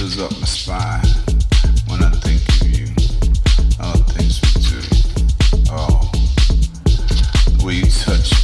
chills up my spine when I think of you. All the things we do. Oh, will you touch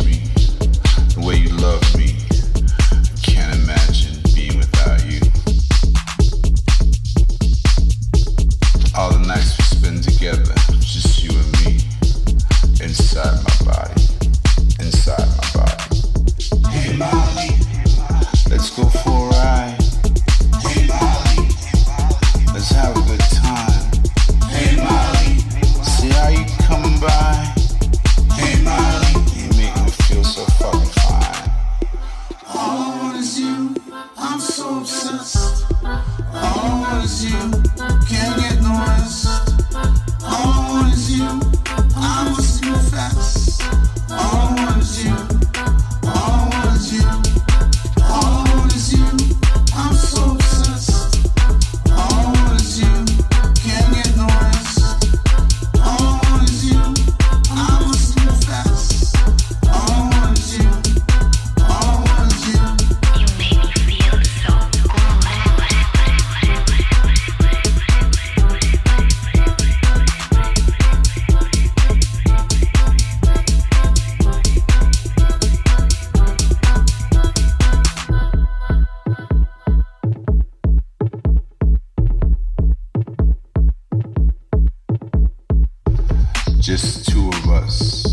house.